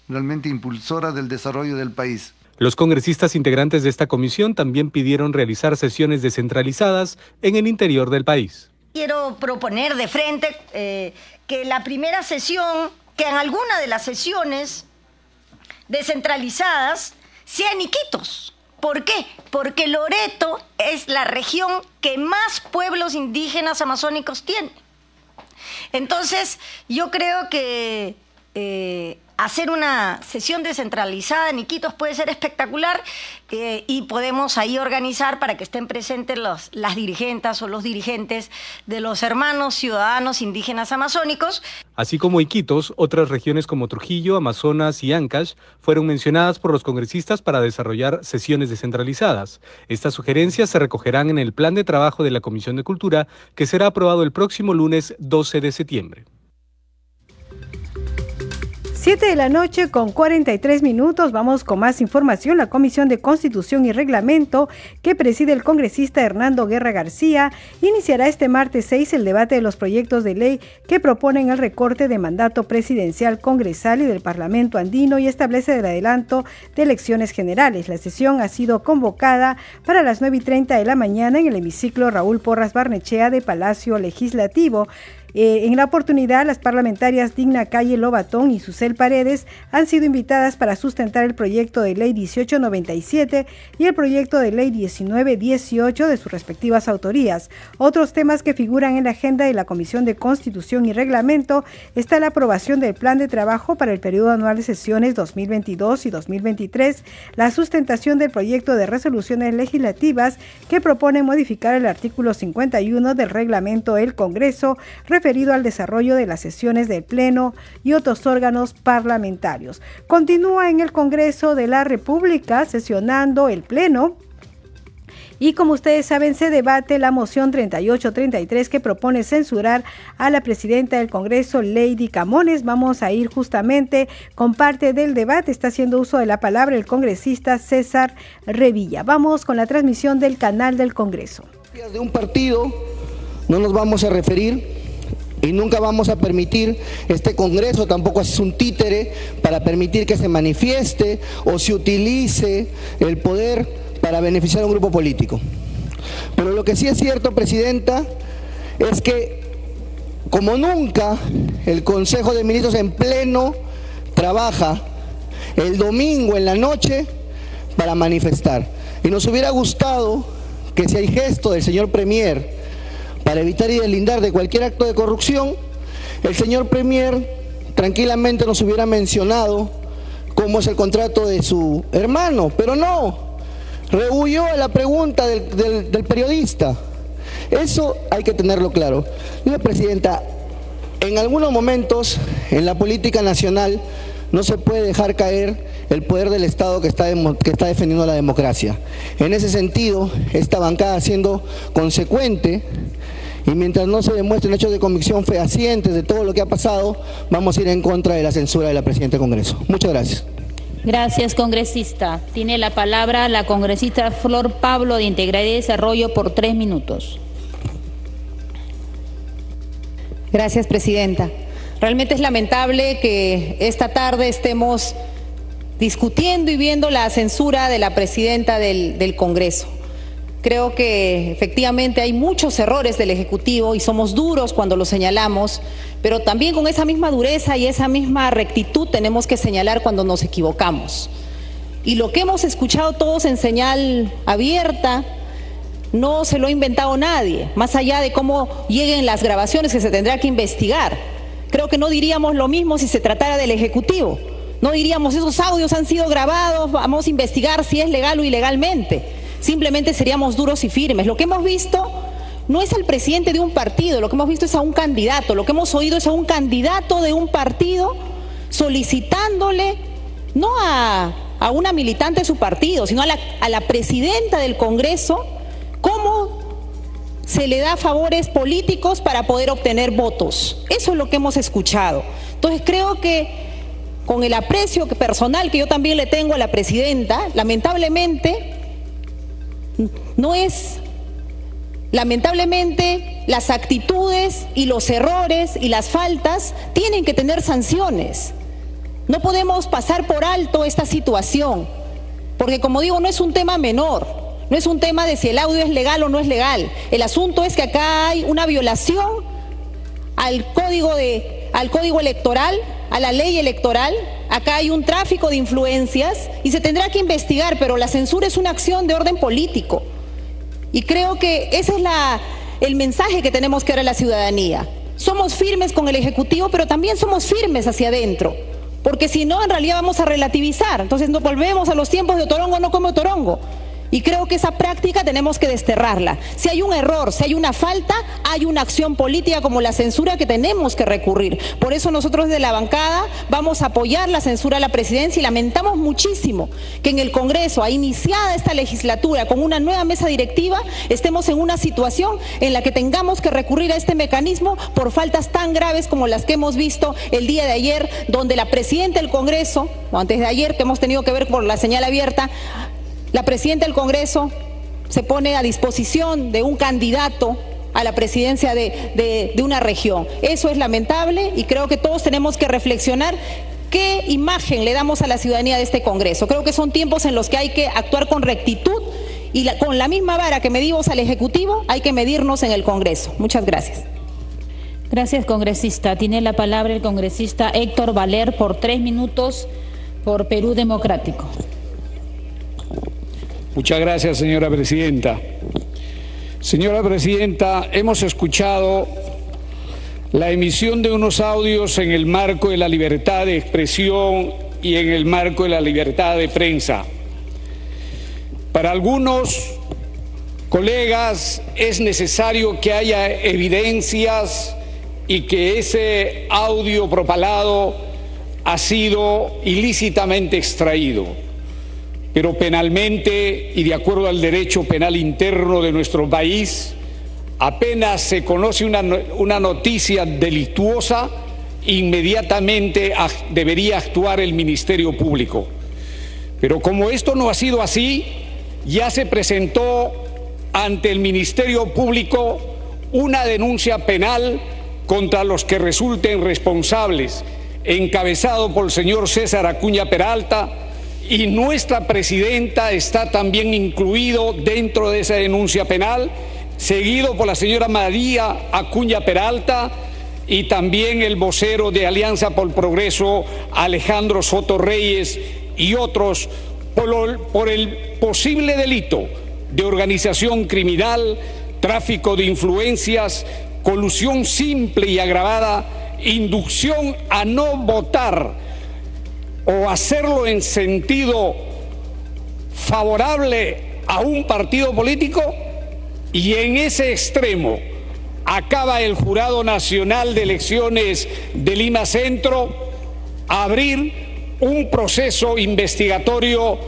realmente impulsora del desarrollo del país. Los congresistas integrantes de esta comisión también pidieron realizar sesiones descentralizadas en el interior del país. Quiero proponer de frente eh, que la primera sesión, que en alguna de las sesiones descentralizadas, sea en Iquitos. ¿Por qué? Porque Loreto es la región que más pueblos indígenas amazónicos tiene. Entonces, yo creo que eh, hacer una sesión descentralizada en Iquitos puede ser espectacular eh, y podemos ahí organizar para que estén presentes las dirigentes o los dirigentes de los hermanos ciudadanos indígenas amazónicos. Así como Iquitos, otras regiones como Trujillo, Amazonas y Ancash fueron mencionadas por los congresistas para desarrollar sesiones descentralizadas. Estas sugerencias se recogerán en el plan de trabajo de la Comisión de Cultura que será aprobado el próximo lunes 12 de septiembre. 7 de la noche con 43 minutos. Vamos con más información. La Comisión de Constitución y Reglamento, que preside el congresista Hernando Guerra García, iniciará este martes 6 el debate de los proyectos de ley que proponen el recorte de mandato presidencial congresal y del Parlamento andino y establece el adelanto de elecciones generales. La sesión ha sido convocada para las 9 y 30 de la mañana en el hemiciclo Raúl Porras Barnechea de Palacio Legislativo. Eh, en la oportunidad, las parlamentarias Digna Calle Lobatón y Susel Paredes han sido invitadas para sustentar el proyecto de ley 1897 y el proyecto de ley 1918 de sus respectivas autorías. Otros temas que figuran en la agenda de la Comisión de Constitución y Reglamento está la aprobación del plan de trabajo para el periodo anual de sesiones 2022 y 2023, la sustentación del proyecto de resoluciones legislativas que propone modificar el artículo 51 del reglamento del Congreso referido al desarrollo de las sesiones del Pleno y otros órganos parlamentarios. Continúa en el Congreso de la República sesionando el Pleno y como ustedes saben, se debate la moción 3833 que propone censurar a la presidenta del Congreso, Lady Camones. Vamos a ir justamente con parte del debate. Está haciendo uso de la palabra el congresista César Revilla. Vamos con la transmisión del canal del Congreso. De un partido no nos vamos a referir y nunca vamos a permitir, este Congreso tampoco es un títere para permitir que se manifieste o se utilice el poder para beneficiar a un grupo político. Pero lo que sí es cierto, Presidenta, es que como nunca el Consejo de Ministros en pleno trabaja el domingo en la noche para manifestar. Y nos hubiera gustado que si hay gesto del señor Premier para evitar y deslindar de cualquier acto de corrupción, el señor Premier tranquilamente nos hubiera mencionado cómo es el contrato de su hermano, pero no, rehuyó a la pregunta del, periodista. Eso hay que tenerlo claro. Señora Presidenta, en algunos momentos en la política nacional no se puede dejar caer el poder del Estado que está, que está defendiendo la democracia. En ese sentido, esta bancada siendo consecuente y mientras no se demuestren hechos de convicción fehacientes de todo lo que ha pasado, vamos a ir en contra de la censura de la Presidenta del Congreso. Muchas gracias. Gracias, congresista. Tiene la palabra la congresista Flor Pablo de Integridad y Desarrollo por tres minutos. Gracias, presidenta. Realmente es lamentable que esta tarde estemos discutiendo y viendo la censura de la presidenta del, del Congreso. Creo que efectivamente hay muchos errores del Ejecutivo y somos duros cuando los señalamos, pero también con esa misma dureza y esa misma rectitud tenemos que señalar cuando nos equivocamos. Y lo que hemos escuchado todos en señal abierta no se lo ha inventado nadie, más allá de cómo lleguen las grabaciones que se tendrá que investigar. Creo que no diríamos lo mismo si se tratara del Ejecutivo. No diríamos esos audios han sido grabados, vamos a investigar si es legal o ilegalmente simplemente seríamos duros y firmes. Lo que hemos visto no es al presidente de un partido, lo que hemos visto es a un candidato, lo que hemos oído es a un candidato de un partido solicitándole no a, una militante de su partido, sino a la, a la presidenta del Congreso, cómo se le da favores políticos para poder obtener votos. Eso es lo que hemos escuchado. Entonces creo que con el aprecio personal que yo también le tengo a la presidenta, lamentablemente no es, lamentablemente, las actitudes y los errores y las faltas tienen que tener sanciones. No podemos pasar por alto esta situación, porque como digo, no es un tema menor, no es un tema de si el audio es legal o no es legal. El asunto es que acá hay una violación al código, de, al código electoral, a la ley electoral, Acá hay un tráfico de influencias y se tendrá que investigar, pero la censura es una acción de orden político. Y creo que ese es la, el mensaje que tenemos que dar a la ciudadanía. Somos firmes con el Ejecutivo, pero también somos firmes hacia adentro. Porque si no, en realidad vamos a relativizar. Entonces nos volvemos a los tiempos de Torongo, no como Torongo. Y creo que esa práctica tenemos que desterrarla. Si hay un error, si hay una falta, hay una acción política como la censura que tenemos que recurrir. Por eso nosotros de la bancada vamos a apoyar la censura a la presidencia y lamentamos muchísimo que en el Congreso, a iniciada esta legislatura con una nueva mesa directiva, estemos en una situación en la que tengamos que recurrir a este mecanismo por faltas tan graves como las que hemos visto el día de ayer, donde la presidenta del Congreso, o antes de ayer, que hemos tenido que ver por la señal abierta, la presidenta del Congreso se pone a disposición de un candidato a la presidencia de, una región. Eso es lamentable y creo que todos tenemos que reflexionar qué imagen le damos a la ciudadanía de este Congreso. Creo que son tiempos en los que hay que actuar con rectitud y con la misma vara que medimos al Ejecutivo hay que medirnos en el Congreso. Muchas gracias. Gracias, congresista. Tiene la palabra el congresista Héctor Valer por tres minutos por Perú Democrático. Muchas gracias, señora presidenta. Señora presidenta, hemos escuchado la emisión de unos audios en el marco de la libertad de expresión y en el marco de la libertad de prensa. Para algunos colegas es necesario que haya evidencias y que ese audio propalado ha sido ilícitamente extraído. Pero penalmente y de acuerdo al derecho penal interno de nuestro país, apenas se conoce una, una noticia delictuosa, inmediatamente debería actuar el Ministerio Público. Pero como esto no ha sido así, ya se presentó ante el Ministerio Público una denuncia penal contra los que resulten responsables, encabezado por el señor César Acuña Peralta, y nuestra presidenta está también incluido dentro de esa denuncia penal, seguido por la señora María Acuña Peralta y también el vocero de Alianza por el Progreso, Alejandro Soto Reyes, y otros por, por el posible delito de organización criminal, tráfico de influencias, colusión simple y agravada, inducción a no votar o hacerlo en sentido favorable a un partido político y en ese extremo acaba el Jurado Nacional de Elecciones de Lima Centro abrir un proceso investigatorio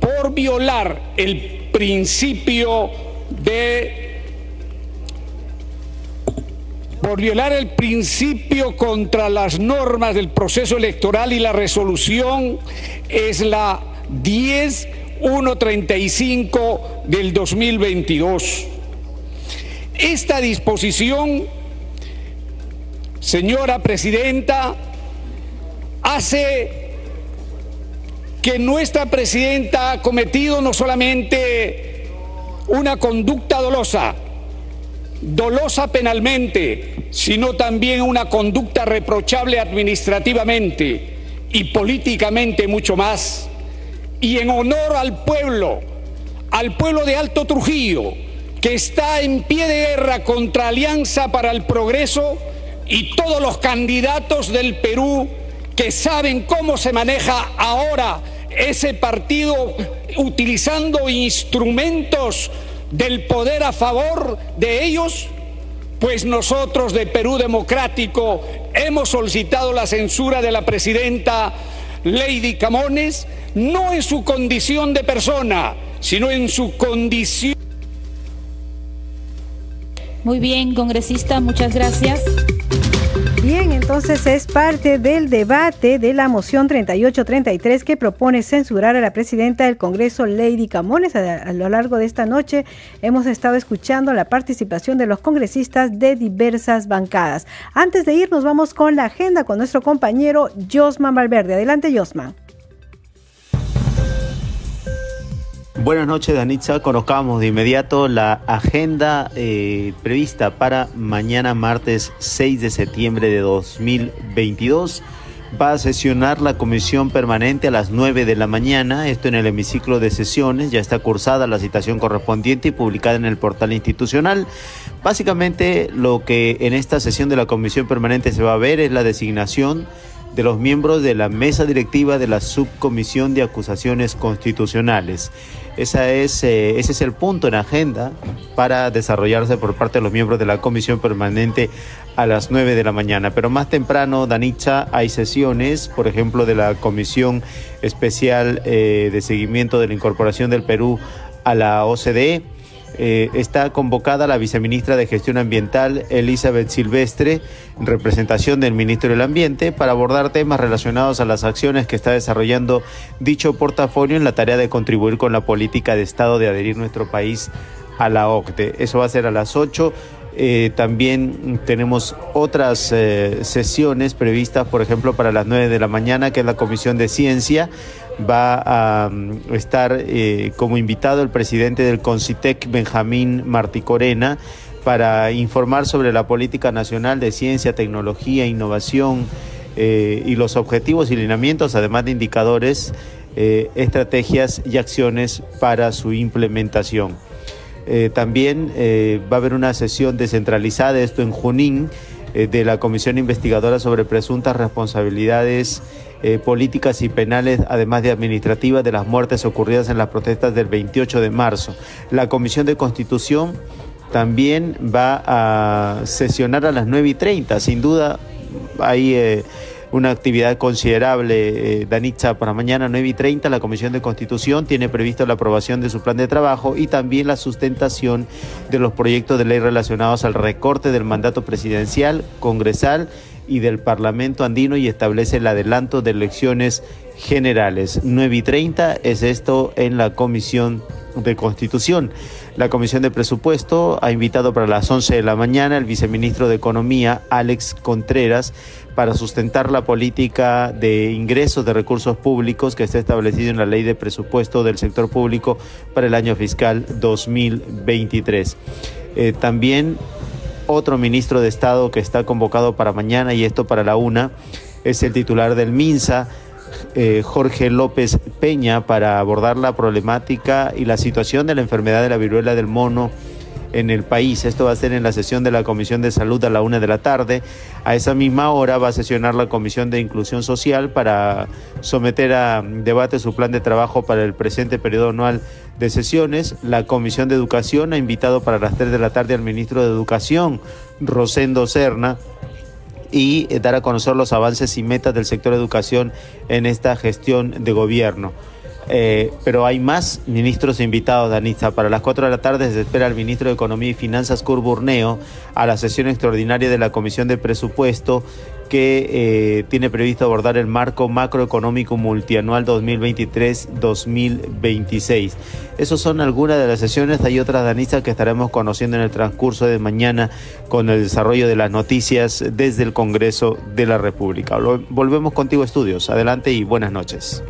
por violar el principio de por violar el principio contra las normas del proceso electoral y la resolución es la 10135 del 2022. Esta disposición, señora presidenta, hace que nuestra presidenta ha cometido no solamente una conducta dolosa, dolosa penalmente, sino también una conducta reprochable administrativamente y políticamente mucho más. Y en honor al pueblo, al pueblo de Alto Trujillo, que está en pie de guerra contra Alianza para el Progreso y todos los candidatos del Perú que saben cómo se maneja ahora ese partido utilizando instrumentos del poder a favor de ellos? Pues nosotros de Perú Democrático hemos solicitado la censura de la presidenta Lady Camones, no en su condición de persona, sino en su condición. Muy bien, congresista, muchas gracias. Bien, entonces es parte del debate de la moción 3833 que propone censurar a la presidenta del Congreso, Lady Camones. A, lo largo de esta noche hemos estado escuchando la participación de los congresistas de diversas bancadas. Antes de irnos, vamos con la agenda con nuestro compañero Josman Valverde. Adelante, Josman. Buenas noches, Danitza. Conozcamos de inmediato la agenda eh, prevista para mañana, martes 6 de septiembre de 2022. Va a sesionar la comisión permanente a las 9 de la mañana, esto en el hemiciclo de sesiones, ya está cursada la citación correspondiente y publicada en el portal institucional. Básicamente lo que en esta sesión de la comisión permanente se va a ver es la designación de los miembros de la mesa directiva de la subcomisión de acusaciones constitucionales. Esa es, eh, ese es el punto en agenda para desarrollarse por parte de los miembros de la comisión permanente a las 9 de la mañana. Pero más temprano, Danitza, hay sesiones, por ejemplo, de la Comisión Especial eh, de Seguimiento de la Incorporación del Perú a la OCDE eh, está convocada la viceministra de Gestión Ambiental, Elizabeth Silvestre, en representación del ministro del Ambiente, para abordar temas relacionados a las acciones que está desarrollando dicho portafolio en la tarea de contribuir con la política de Estado de adherir nuestro país a la OCDE. Eso va a ser a las 8. Eh, también tenemos otras eh, sesiones previstas, por ejemplo, para las 9 de la mañana, que es la Comisión de Ciencia va a mm, estar eh, como invitado el presidente del CONCITEC, Benjamín Martí Corena, para informar sobre la política nacional de ciencia, tecnología, innovación eh, y los objetivos y lineamientos, además de indicadores, eh, estrategias y acciones para su implementación. También va a haber una sesión descentralizada, esto en Junín, de la Comisión Investigadora sobre presuntas responsabilidades políticas y penales, además de administrativas, de las muertes ocurridas en las protestas del 28 de marzo. La Comisión de Constitución también va a sesionar a las 9 y 30. Sin duda hay eh, una actividad considerable, eh, Danitza, para mañana 9 y 30. La Comisión de Constitución tiene previsto la aprobación de su plan de trabajo y también la sustentación de los proyectos de ley relacionados al recorte del mandato presidencial, congresal y del Parlamento andino y establece el adelanto de elecciones generales. 9 y 30 es esto en la Comisión de Constitución. La Comisión de Presupuesto ha invitado para las 11 de la mañana al viceministro de Economía, Alex Contreras, para sustentar la política de ingresos de recursos públicos que está establecido en la Ley de Presupuesto del Sector Público para el año fiscal 2023. Eh, también otro ministro de Estado que está convocado para mañana, y esto para la una, es el titular del MINSA, eh, Jorge López Peña para abordar la problemática y la situación de la enfermedad de la viruela del mono en el país. Esto va a ser en la sesión de la Comisión de Salud a la una de la tarde. A esa misma hora va a sesionar la Comisión de Inclusión Social para someter a debate su plan de trabajo para el presente periodo anual de sesiones. La Comisión de Educación ha invitado para las tres de la tarde al ministro de Educación, Rosendo Serna, y dar a conocer los avances y metas del sector educación en esta gestión de gobierno. Eh, pero hay más ministros invitados, Danitza. Para las 4 de la tarde se espera el ministro de Economía y Finanzas, Curburneo, a la sesión extraordinaria de la Comisión de Presupuesto que eh, tiene previsto abordar el marco macroeconómico multianual 2023-2026. Esas son algunas de las sesiones, hay otras, Danisa, que estaremos conociendo en el transcurso de mañana con el desarrollo de las noticias desde el Congreso de la República. Volvemos contigo, estudios. Adelante y buenas noches.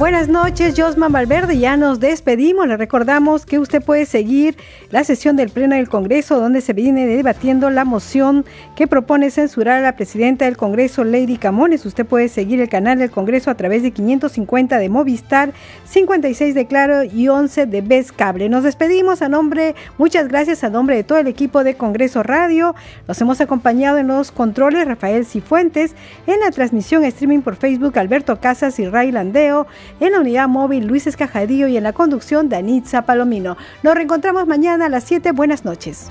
Buenas noches, Josman Valverde. Ya nos despedimos. Le recordamos que usted puede seguir la sesión del Pleno del Congreso, donde se viene debatiendo la moción que propone censurar a la presidenta del Congreso, Lady Camones. Usted puede seguir el canal del Congreso a través de 550 de Movistar, 56 de Claro y 11 de Best Cable. Nos despedimos a nombre, muchas gracias a nombre de todo el equipo de Congreso Radio. Nos hemos acompañado en los controles Rafael Cifuentes, en la transmisión streaming por Facebook Alberto Casas y Ray Landeo en la unidad móvil Luis Escajadillo y en la conducción Danitza Palomino. Nos reencontramos mañana a las 7. Buenas noches.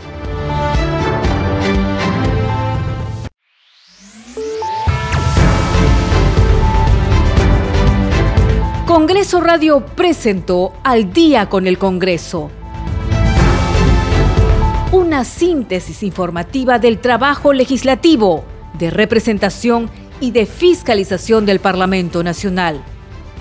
Congreso Radio presentó Al día con el Congreso. Una síntesis informativa del trabajo legislativo, de representación y de fiscalización del Parlamento Nacional